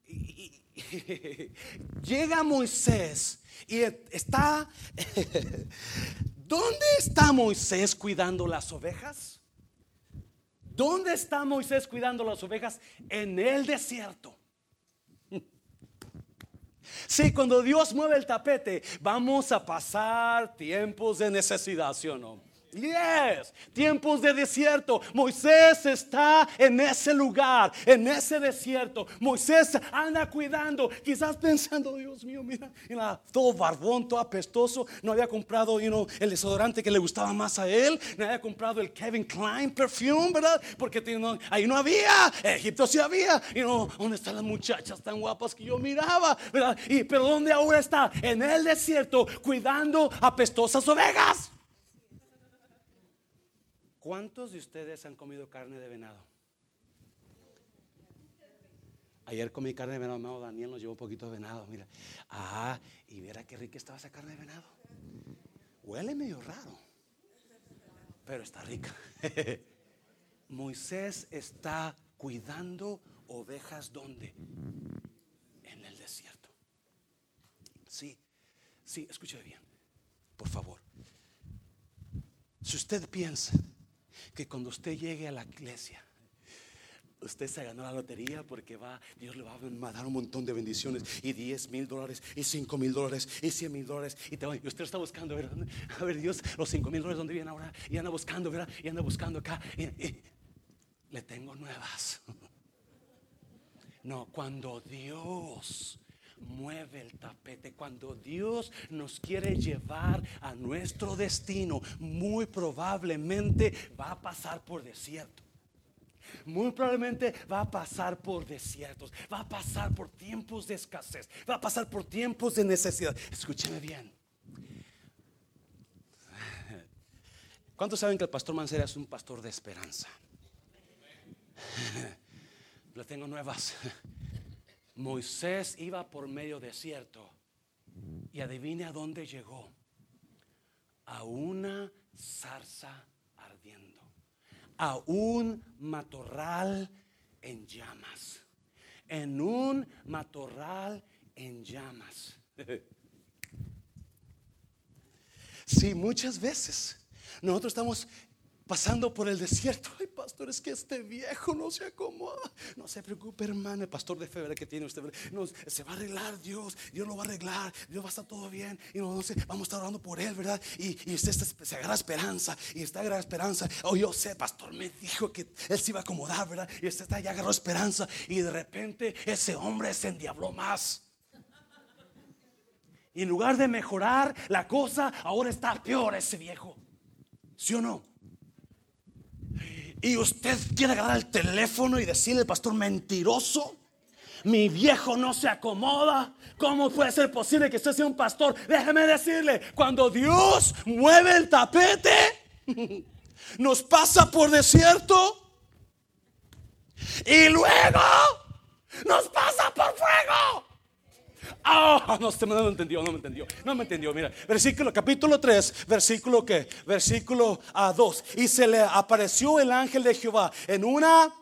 S1: llega Moisés y está. ¿Dónde está Moisés cuidando las ovejas? ¿Dónde está Moisés cuidando las ovejas? En el desierto. Sí, cuando Dios mueve el tapete, vamos a pasar tiempos de necesidad, ¿sí o no? Yes, tiempos de desierto. Moisés está en ese lugar, en ese desierto. Moisés anda cuidando, quizás pensando, Dios mío, mira, todo barbón, todo apestoso. No había comprado you el desodorante que le gustaba más a él. No había comprado el Kevin Klein perfume, ¿verdad? Porque ahí no había. Egipto sí había. Y no, ¿dónde están las muchachas tan guapas que yo miraba? ¿verdad? Y, pero ¿dónde ahora está? En el desierto, cuidando apestosas ovejas. ¿Cuántos de ustedes han comido carne de venado? Ayer comí carne de venado, mi Daniel nos llevó un poquito de venado, mira. Ah, y mira qué rica estaba esa carne de venado. Huele medio raro, pero está rica. Moisés está cuidando ovejas ¿dónde? En el desierto. Sí, sí, escuche bien, por favor. Si usted piensa que cuando usted llegue a la iglesia, usted se ganó la lotería porque va, Dios le va a dar un montón de bendiciones y 10 mil dólares y 5 mil dólares y 100 mil dólares y, y, usted está buscando, a ver, Dios, los 5 mil dólares, ¿dónde vienen ahora? Y anda buscando, ¿verdad? Y anda buscando acá. le tengo nuevas. No, cuando Dios mueve el tapete. Cuando Dios nos quiere llevar a nuestro destino, muy probablemente va a pasar por desierto. Muy probablemente va a pasar por desiertos, va a pasar por tiempos de escasez, va a pasar por tiempos de necesidad. Escúcheme bien. ¿Cuántos saben que el pastor Mancera es un pastor de esperanza? Le tengo nuevas. Moisés iba por medio desierto y adivine a dónde llegó. A una zarza ardiendo, a un matorral en llamas, en un matorral en llamas. Sí, muchas veces nosotros estamos pasando por el desierto. Ay, pastor, es que este viejo no se acomoda. No se preocupe, hermano, el pastor de fe que tiene usted. No, se va a arreglar Dios, Dios lo va a arreglar, Dios va a estar todo bien. Y no, sé, vamos a estar orando por él, ¿verdad? Y, usted se agarra esperanza, y está agarra esperanza. Oh, yo sé, pastor me dijo que él se iba a acomodar, ¿verdad? Y usted está ya agarró esperanza. Y de repente ese hombre se endiabló más. Y en lugar de mejorar la cosa, ahora está peor ese viejo. ¿Sí o no? Y usted quiere agarrar el teléfono y decirle al pastor mentiroso. Mi viejo no se acomoda. ¿Cómo puede ser posible que usted sea un pastor? Déjeme decirle, cuando Dios mueve el tapete, nos pasa por desierto y luego nos pasa por fuego. Ah, no, usted no me entendió, no me entendió, no me entendió. Mira, versículo, capítulo 3, versículo que, versículo a 2. Y se le apareció el ángel de Jehová en una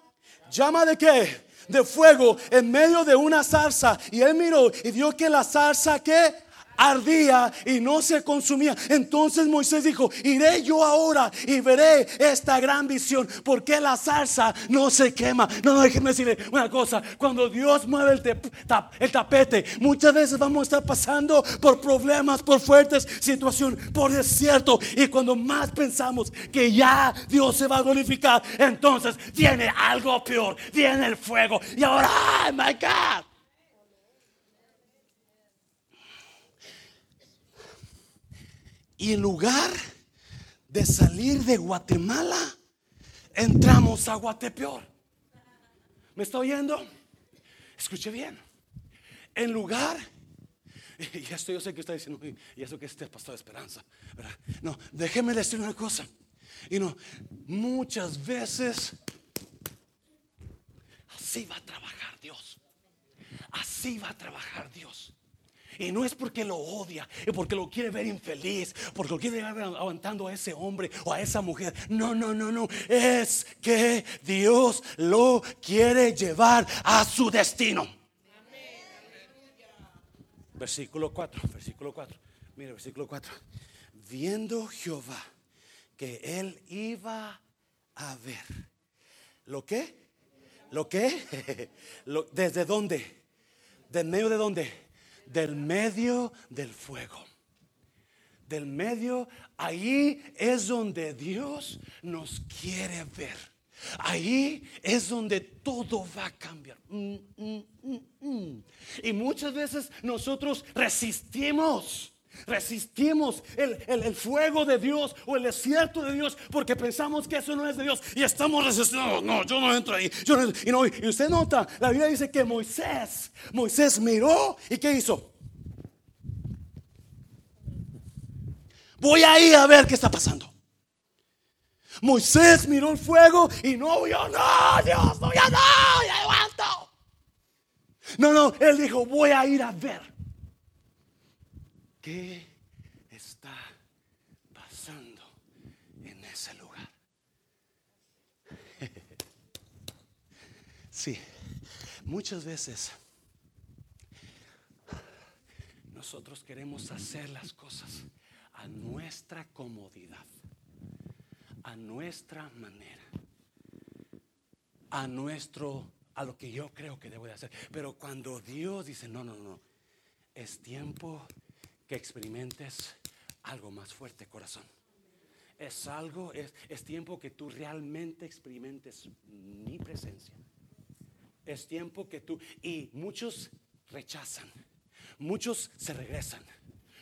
S1: llama de qué? De fuego en medio de una zarza. Y él miró y vio que la zarza que ardía y no se consumía. Entonces Moisés dijo, iré yo ahora y veré esta gran visión, porque la salsa no se quema. No, no, déjenme decirle una cosa, cuando Dios mueve el, tapete, muchas veces vamos a estar pasando por problemas, por fuertes situaciones, por desierto, y cuando más pensamos que ya Dios se va a glorificar, entonces viene algo peor, viene el fuego, y ahora, oh my God. Y en lugar de salir de Guatemala, entramos a Guatepeor. ¿Me está oyendo? Escuche bien. En lugar, y esto yo sé que está diciendo, y eso que este pastor de esperanza, No, déjeme decir una cosa. Y no, muchas veces así va a trabajar Dios. Así va a trabajar Dios. Y no es porque lo odia, es porque lo quiere ver infeliz, porque lo quiere ver aguantando a ese hombre o a esa mujer. No, no, no, no. Es que Dios lo quiere llevar a su destino. Versículo 4, versículo 4. Mire, versículo 4. Viendo Jehová que él iba a ver. ¿Lo qué? ¿Lo qué? ¿Desde dónde? ¿De medio de dónde? Del medio del fuego. Del medio, ahí es donde Dios nos quiere ver. Ahí es donde todo va a cambiar. Mm, mm, mm, y muchas veces nosotros resistimos. Resistimos el, fuego de Dios o el desierto de Dios porque pensamos que eso no es de Dios y estamos resistiendo. No, yo no entro ahí. y, no, y usted nota, la Biblia dice que Moisés, Moisés miró y ¿qué hizo? Voy a ir a ver qué está pasando. Moisés miró el fuego y no vio, no, Dios, no, ya no, ya aguanto. No, no, él dijo, voy a ir a ver. ¿Qué está pasando en ese lugar? Sí, muchas veces nosotros queremos hacer las cosas a nuestra comodidad, a nuestra manera, a nuestro, a lo que yo creo que debo de hacer. Pero cuando Dios dice, no, no, no, es tiempo que experimentes algo más fuerte, corazón. Es algo, es, es tiempo que tú realmente experimentes mi presencia. Es tiempo que tú, y muchos rechazan, muchos se regresan.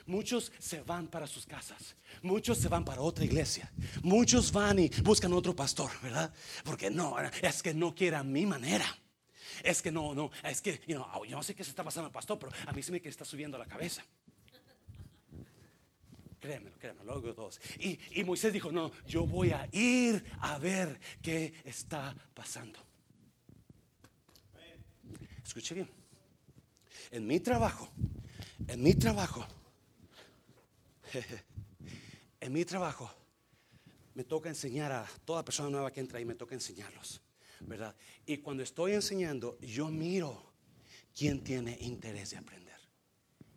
S1: Muchos se van para sus casas, muchos se van para otra iglesia, muchos van y buscan otro pastor, ¿verdad? Porque no, es que no quiera mi manera. Es que no, no, es que yo no sé qué se está pasando al pastor, pero a mí se me que está subiendo la cabeza. Créemelo, créemelo, luego todos. Y, y Moisés dijo, no, yo voy a ir a ver qué está pasando. Escuche bien. En mi trabajo, en mi trabajo, en mi trabajo, me toca enseñar a toda persona nueva que entra y me toca enseñarlos, ¿verdad? Y cuando estoy enseñando, yo miro quién tiene interés de aprender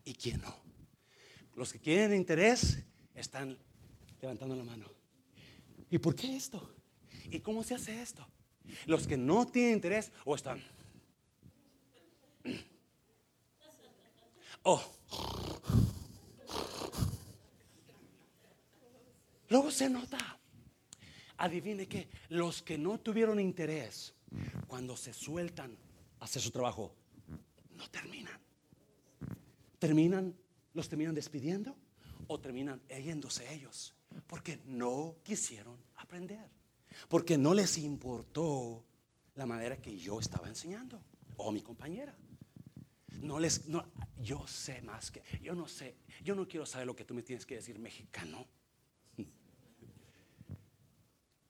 S1: y quién no. Los que tienen interés están levantando la mano. ¿Y por qué esto? ¿Y cómo se hace esto? Los que no tienen interés o están. Oh. Luego se nota. Adivine que los que no tuvieron interés, cuando se sueltan a hacer su trabajo, no terminan. Terminan los terminan despidiendo o terminan yéndose ellos porque no quisieron aprender, porque no les importó la manera que yo estaba enseñando o mi compañera. No les, no, yo sé más que, yo no sé, yo no quiero saber lo que tú me tienes que decir mexicano.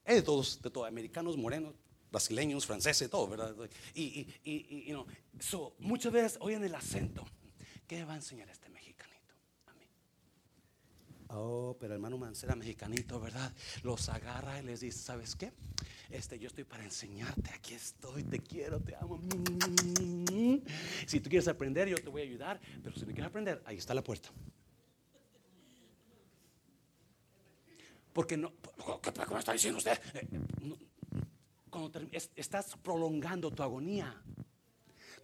S1: Es de todos, de todos, americanos, morenos, brasileños, franceses, todo, ¿verdad? Y, y, y, y no, muchas veces oyen el acento. ¿Qué va a enseñar este Oh, pero hermano Mancera, mexicanito, ¿verdad? Los agarra y les dice, ¿sabes qué? este, yo estoy para enseñarte, aquí estoy, te quiero, te amo. Si tú quieres aprender, yo te voy a ayudar, pero si no quieres aprender, ahí está la puerta. Porque no, ¿cómo está diciendo usted? Eh, cuando estás prolongando tu agonía,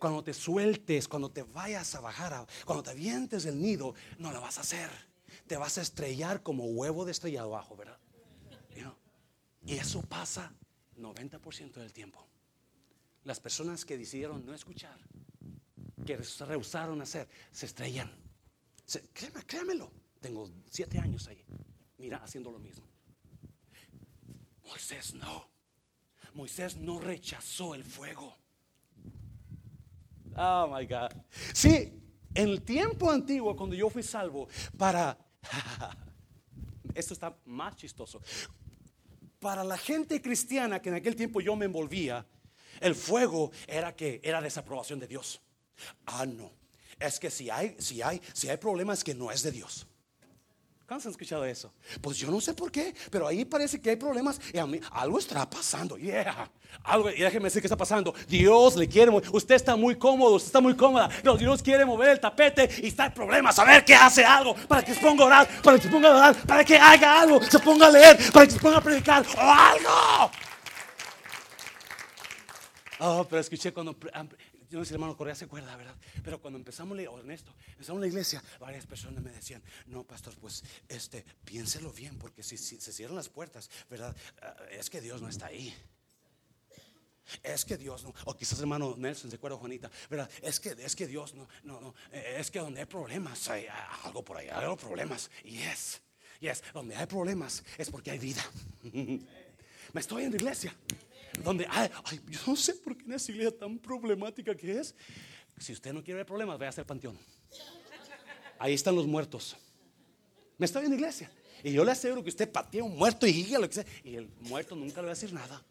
S1: cuando te sueltes, cuando te vayas a bajar, cuando te avientes del nido, no lo vas a hacer. Te vas a estrellar como huevo de estrellado abajo, ¿verdad? Y eso pasa 90% del tiempo. Las personas que decidieron no escuchar, que se rehusaron hacer, se estrellan. créeme, créamelo. Tengo siete años ahí. Mira, haciendo lo mismo. Moisés no. Moisés no rechazó el fuego. Oh my God. Sí, en el tiempo antiguo, cuando yo fui salvo, para. Esto está más chistoso. Para la gente cristiana que en aquel tiempo yo me envolvía, el fuego era que era desaprobación de Dios. Ah, no. Es que si hay, si hay, si hay problemas que no es de Dios. ¿Cuántos han escuchado eso? Pues yo no sé por qué, pero ahí parece que hay problemas y a mí algo está pasando. Yeah. Algo, y déjeme decir qué está pasando. Dios le quiere, usted está muy cómodo, usted está muy cómoda. Pero Dios quiere mover el tapete y está el problema. Saber que hace algo para que se ponga a orar, para que se ponga a orar, para que haga algo, se ponga a leer, para que se ponga a predicar o algo. Oh, pero escuché cuando yo no sé, hermano Correa se acuerda, ¿verdad? Pero cuando empezamos, Ernesto, empezamos la iglesia, varias personas me decían, no, pastor, pues, este, piénselo bien, porque si, se cierran las puertas, ¿verdad? Ah, es que Dios no está ahí. Es que Dios no, o quizás hermano Nelson se acuerda Juanita, ¿verdad? Es que, es que Dios no, no, no, es que donde hay problemas, hay algo por ahí, hay algo problemas. Y es, y es, donde hay problemas es porque hay vida. Me estoy en la iglesia donde, ay, yo no sé por qué en esa iglesia tan problemática que es. Si usted no quiere ver problemas, vaya a hacer panteón. Ahí están los muertos. Me estoy en la iglesia. Y yo le aseguro que usted patea un muerto y diga lo que sea. Y el muerto nunca le va a decir nada.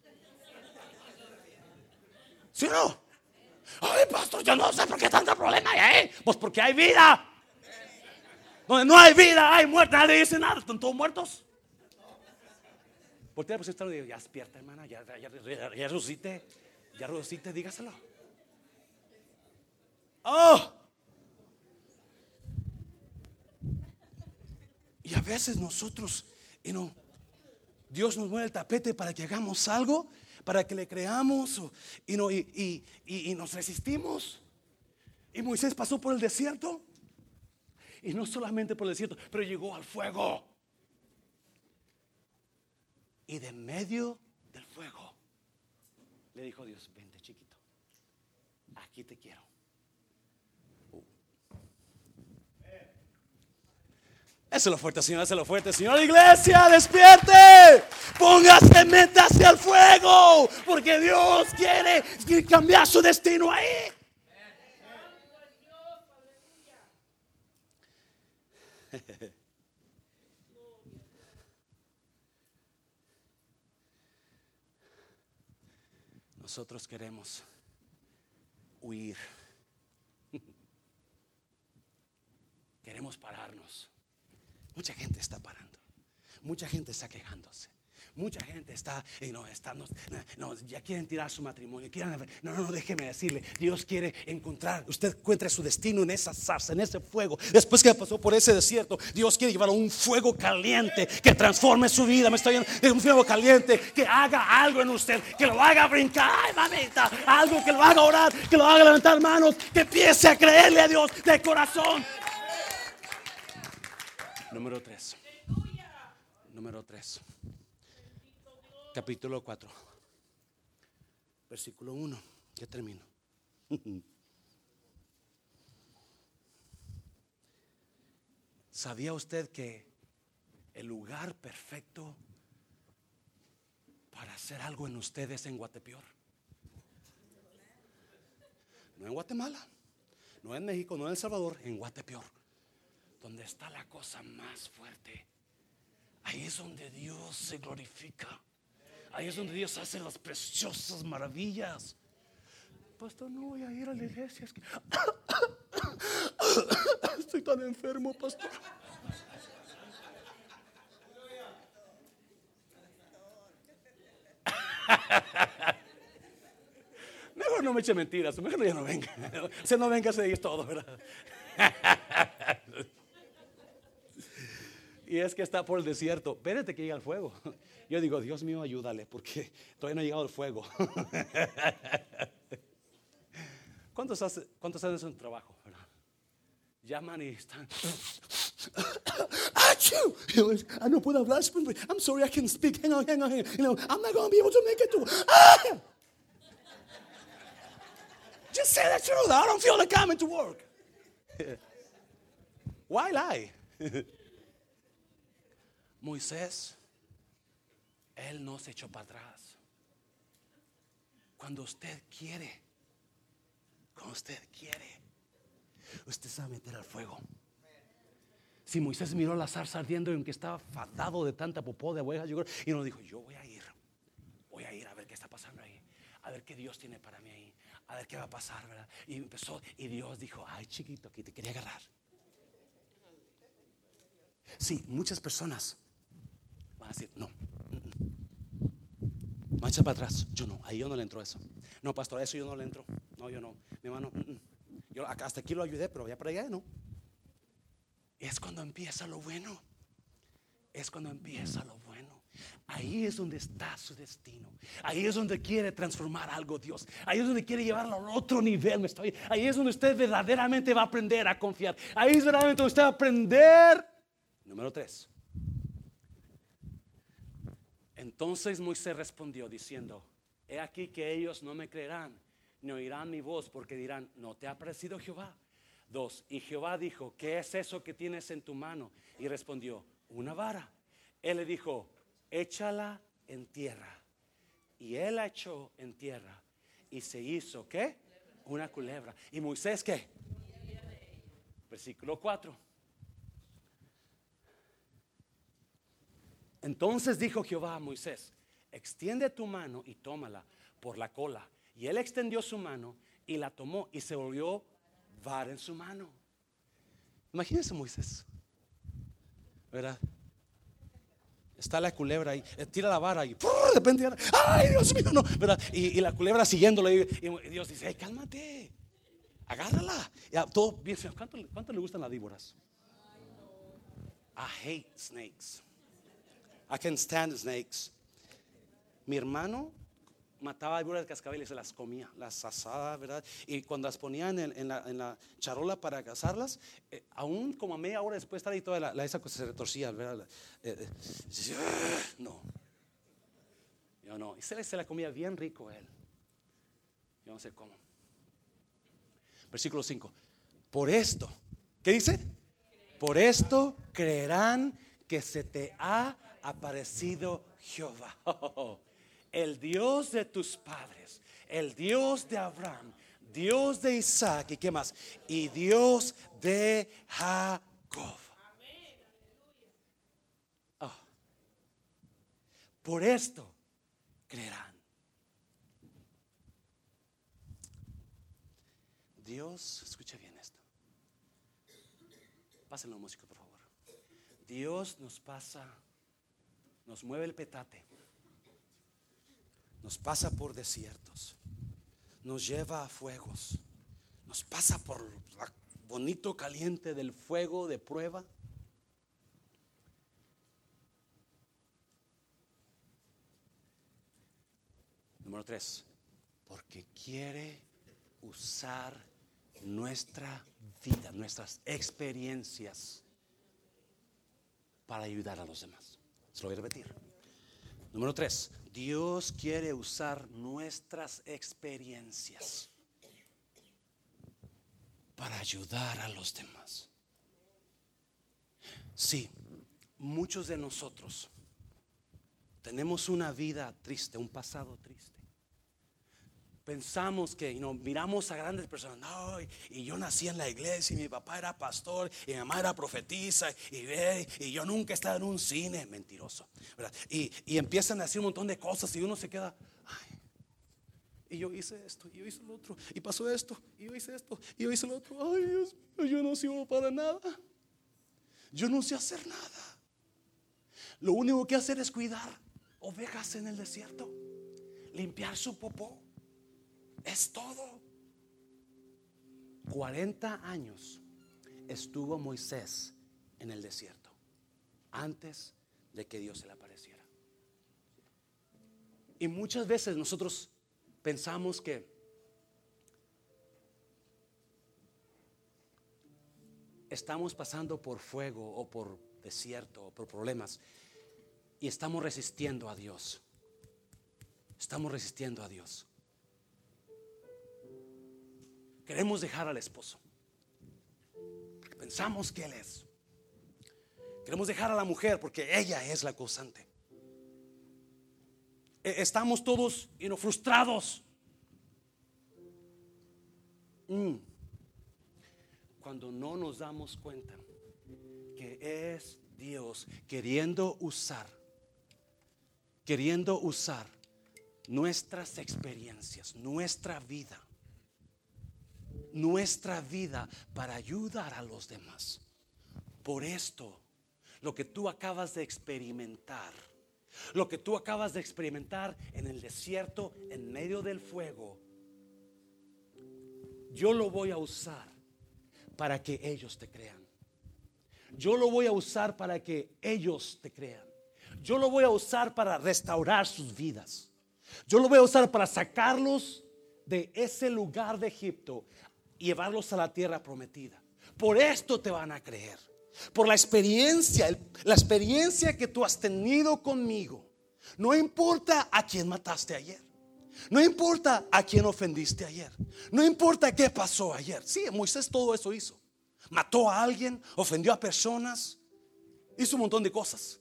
S1: ¿Sí o no? Ay, pastor, yo no sé por qué tanto problema hay ahí. Pues porque hay vida. Donde no hay vida, hay muerte. Nadie dice nada. Están todos muertos. Voltea pues y ya despierta, hermana, ya, ya, ya, ya resucite, ya resucite, dígaselo. ¡Oh! Y a veces nosotros, y no, Dios nos mueve el tapete para que hagamos algo, para que le creamos y, no, y, y, y nos resistimos. Y Moisés pasó por el desierto. Y no solamente por el desierto, pero llegó al fuego y de medio del fuego le dijo Dios, vente chiquito, aquí te quiero. Uh. Eso es lo fuerte, Señor, eso es lo fuerte, Señor. Iglesia, despierte. Póngase hacia el fuego. Porque Dios quiere cambiar su destino ahí. nosotros queremos huir. Queremos pararnos. Mucha gente está parando. Mucha gente está quejándose. Mucha gente está, y no, está, no, ya quieren tirar su matrimonio. no, no, no, déjeme decirle, Dios quiere encontrar, usted encuentre su destino en esa zarza, en ese fuego. Después que pasó por ese desierto, Dios quiere llevar un fuego caliente que transforme su vida. Me estoy en un fuego caliente que haga algo en usted, que lo haga brincar, ay mamita, algo que lo haga orar, que lo haga levantar manos, que empiece a creerle a Dios de corazón. Número tres. Número tres capítulo 4, versículo 1. Ya termino. ¿Sabía usted que el lugar perfecto para hacer algo en ustedes en Guatepeor? No en Guatemala, no en México, no en El Salvador, en Guatepeor, donde está la cosa más fuerte. Ahí es donde Dios se glorifica. Ahí es donde Dios hace las preciosas maravillas. Pastor, no voy a ir a la iglesia. Estoy tan enfermo, pastor. Mejor no me eche mentiras, mejor ya no venga. Sea, no venga, se todo, ¿verdad? Y es que está por el desierto. Espérate que llegue el fuego. Yo digo, Dios mío, ayúdale, porque todavía no ha llegado el fuego. ¿Cuántos, hace, cuántos hacen su trabajo? Llaman y están. I no puedo hablar. I'm sorry, I can speak. Hang on, hang on, hang on. You know, I'm not going to be able to make it to. Ah! Just say the truth. I don't feel like coming to work. Why lie? Moisés, él no se echó para atrás. Cuando usted quiere, cuando usted quiere, usted se va a meter al fuego. Si Moisés miró la zarza ardiendo en que estaba fatado de tanta popó de ovejas, y no dijo, yo voy a ir, voy a ir a ver qué está pasando ahí, a ver qué Dios tiene para mí ahí, a ver qué va a pasar, ¿verdad? Y empezó, y Dios dijo, ay chiquito, aquí te quería agarrar. Sí, muchas personas a decir, no, Mancha para atrás. Yo no, ahí yo no le entro eso. No, pastor, eso yo no le entro. No, yo no. Mi hermano, yo hasta aquí lo ayudé, pero ya para allá no. Es cuando empieza lo bueno. Es cuando empieza lo bueno. Ahí es donde está su destino. Ahí es donde quiere transformar algo Dios. Ahí es donde quiere llevarlo a otro nivel. Ahí es donde usted verdaderamente va a aprender a confiar. Ahí es verdaderamente donde usted va a aprender. Número tres. Entonces Moisés respondió diciendo, he aquí que ellos no me creerán, ni oirán mi voz, porque dirán, ¿no te ha parecido Jehová? Dos, y Jehová dijo, ¿qué es eso que tienes en tu mano? Y respondió, una vara. Él le dijo, échala en tierra. Y él la echó en tierra. Y se hizo, ¿qué? Una culebra. ¿Y Moisés qué? Versículo 4. Entonces dijo Jehová a Moisés, extiende tu mano y tómala por la cola. Y él extendió su mano y la tomó y se volvió vara en su mano. Imagínense Moisés, ¿verdad? Está la culebra ahí, tira la vara y de repente, ay Dios mío, no, ¿verdad? Y, la culebra siguiéndolo y, Dios dice, cálmate, agárrala. todo ¿Cuánto, ¿Cuánto le gustan las víboras? I hate snakes. I can stand snakes. Mi hermano mataba víboras de cascabel y se las comía, las asaba, ¿verdad? Y cuando las ponían en, la, charola para cazarlas, eh, aún como a media hora después estaba ahí toda la, esa cosa se retorcía, ¿verdad? Eh, eh, no. Yo no. Y se, se la comía bien rico él. Yo no sé cómo. Versículo 5. Por esto, ¿qué dice? Por esto creerán que se te ha aparecido Jehová, el Dios de tus padres, el Dios de Abraham, Dios de Isaac y qué más, y Dios de Jacob. Oh. Por esto creerán. Dios, escuche bien esto. Pásenlo, músico, por favor. Dios nos pasa nos mueve el petate, nos pasa por desiertos, nos lleva a fuegos, nos pasa por la bonito caliente del fuego de prueba. Número tres, porque quiere usar nuestra vida, nuestras experiencias para ayudar a los demás. Se lo voy a repetir. Número tres, Dios quiere usar nuestras experiencias para ayudar a los demás. Sí, muchos de nosotros tenemos una vida triste, un pasado triste pensamos que no, miramos a grandes personas, no, y, yo nací en la iglesia y mi papá era pastor y mi mamá era profetisa y, y yo nunca he estado en un cine, mentiroso, Y, y, empiezan a decir un montón de cosas y uno se queda, ay, y yo hice esto, y yo hice lo otro, y pasó esto, y yo hice esto, y yo hice lo otro, ay Dios yo no sirvo para nada, yo no sé hacer nada, lo único que hacer es cuidar ovejas en el desierto limpiar su popó. Es todo. 40 años estuvo Moisés en el desierto antes de que Dios se le apareciera. Y muchas veces nosotros pensamos que estamos pasando por fuego o por desierto o por problemas y estamos resistiendo a Dios. Estamos resistiendo a Dios. Queremos dejar al esposo. Pensamos que Él es. Queremos dejar a la mujer porque ella es la causante. E, estamos todos frustrados. Mm. Cuando no nos damos cuenta que es Dios queriendo usar, queriendo usar nuestras experiencias, nuestra vida, nuestra vida para ayudar a los demás. Por esto lo que tú acabas de experimentar, lo que tú acabas de experimentar en el desierto, en medio del fuego, yo lo voy a usar para que ellos te crean. Yo lo voy a usar para que ellos te crean. Yo lo voy a usar para restaurar sus vidas. Yo lo voy a usar para sacarlos de ese lugar de Egipto llevarlos a la tierra prometida. Por esto te van a creer por la experiencia, la experiencia que tú has tenido conmigo. No importa a quién mataste ayer. No importa a quién ofendiste ayer. No importa qué pasó ayer. Sí, Moisés todo eso hizo. Mató a alguien, ofendió a personas, hizo un montón de cosas.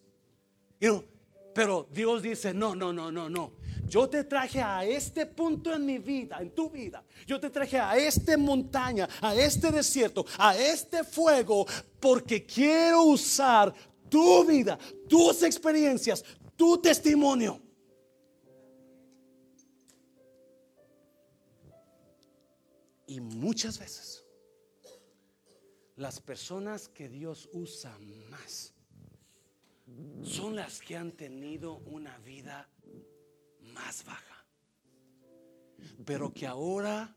S1: pero Dios dice, no, no, no, no, no. Yo te traje a este punto en mi vida, en tu vida. Yo te traje a esta montaña, a este desierto, a este fuego, porque quiero usar tu vida, tus experiencias, tu testimonio. Y muchas veces las personas que Dios usa más son las que han tenido una vida más baja, pero que ahora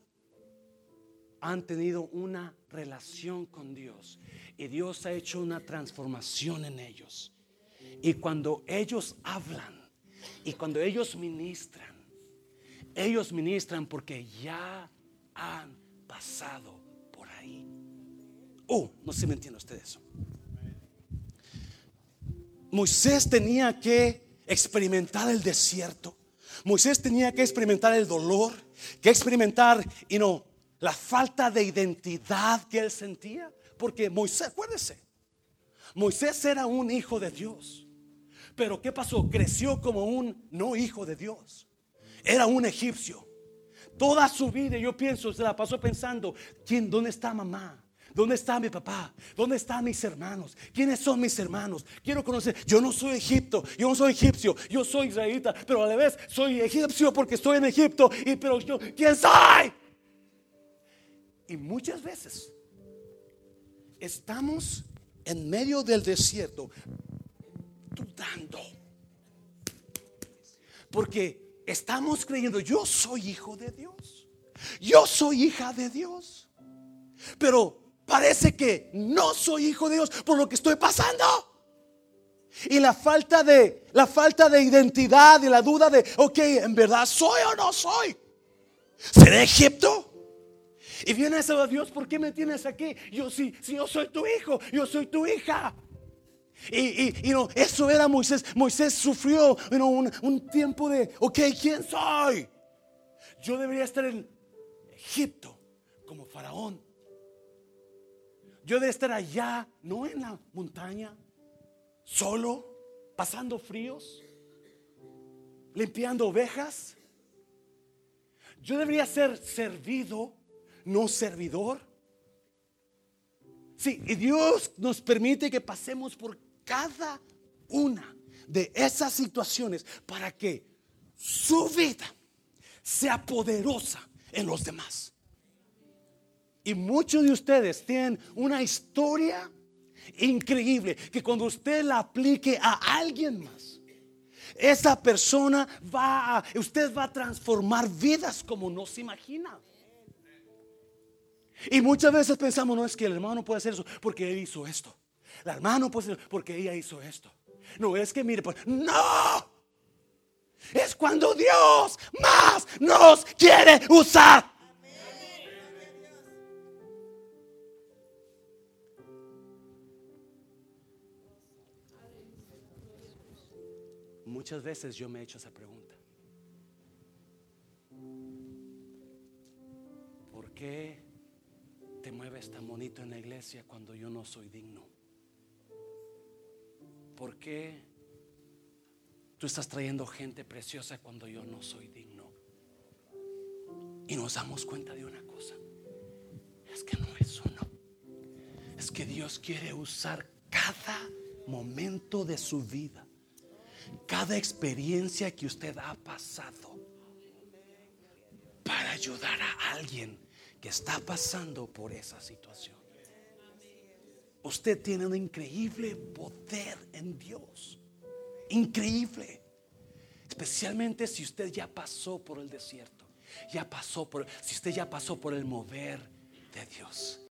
S1: han tenido una relación con Dios y Dios ha hecho una transformación en ellos. Y cuando ellos hablan y cuando ellos ministran, ellos ministran porque ya han pasado por ahí. Oh, no sé si me entiende usted eso. Moisés tenía que experimentar el desierto. Moisés tenía que experimentar el dolor, que experimentar, y no, la falta de identidad que él sentía. Porque Moisés, acuérdese, Moisés era un hijo de Dios. Pero ¿qué pasó? Creció como un no hijo de Dios. Era un egipcio. Toda su vida, yo pienso, se la pasó pensando, ¿quién, ¿dónde está mamá? ¿Dónde está mi papá? ¿Dónde están mis hermanos? ¿Quiénes son mis hermanos? Quiero conocer. Yo no soy Egipto, yo no soy egipcio, yo soy israelita, pero a la vez soy egipcio porque estoy en Egipto. Y pero yo, ¿quién soy? Y muchas veces estamos en medio del desierto dudando. Porque estamos creyendo, yo soy hijo de Dios. Yo soy hija de Dios. Pero parece que no soy hijo de Dios por lo que estoy pasando. Y la falta de la falta de identidad y la duda de, ok, en verdad soy o no soy. ¿Seré Egipto? Y viene a Dios, ¿por qué me tienes aquí? Yo sí, si, yo soy tu hijo, yo soy tu hija. Y, y, no, eso era Moisés. Moisés sufrió un, un tiempo de, ok, ¿quién soy? Yo debería estar en Egipto como faraón. Yo de estar allá, no en la montaña, solo, pasando fríos, limpiando ovejas. Yo debería ser servido, no servidor. Sí, y Dios nos permite que pasemos por cada una de esas situaciones para que su vida sea poderosa en los demás. Y muchos de ustedes tienen una historia increíble que cuando usted la aplique a alguien más, esa persona va a, usted va a transformar vidas como no se imagina. Y muchas veces pensamos, no es que el hermano puede hacer eso porque él hizo esto. La hermana puede hacer porque ella hizo esto. No es que mire, pues, no. Es cuando Dios más nos quiere usar. Muchas veces yo me he hecho esa pregunta. ¿Por qué te mueves tan bonito en la iglesia cuando yo no soy digno? ¿Por qué tú estás trayendo gente preciosa cuando yo no soy digno? Y nos damos cuenta de una cosa. Es que no es uno. Es que Dios quiere usar cada momento de su vida cada experiencia que usted ha pasado para ayudar a alguien que está pasando por esa situación. Usted tiene un increíble poder en Dios. Increíble. Especialmente si usted ya pasó por el desierto. Ya pasó por si usted ya pasó por el mover de Dios.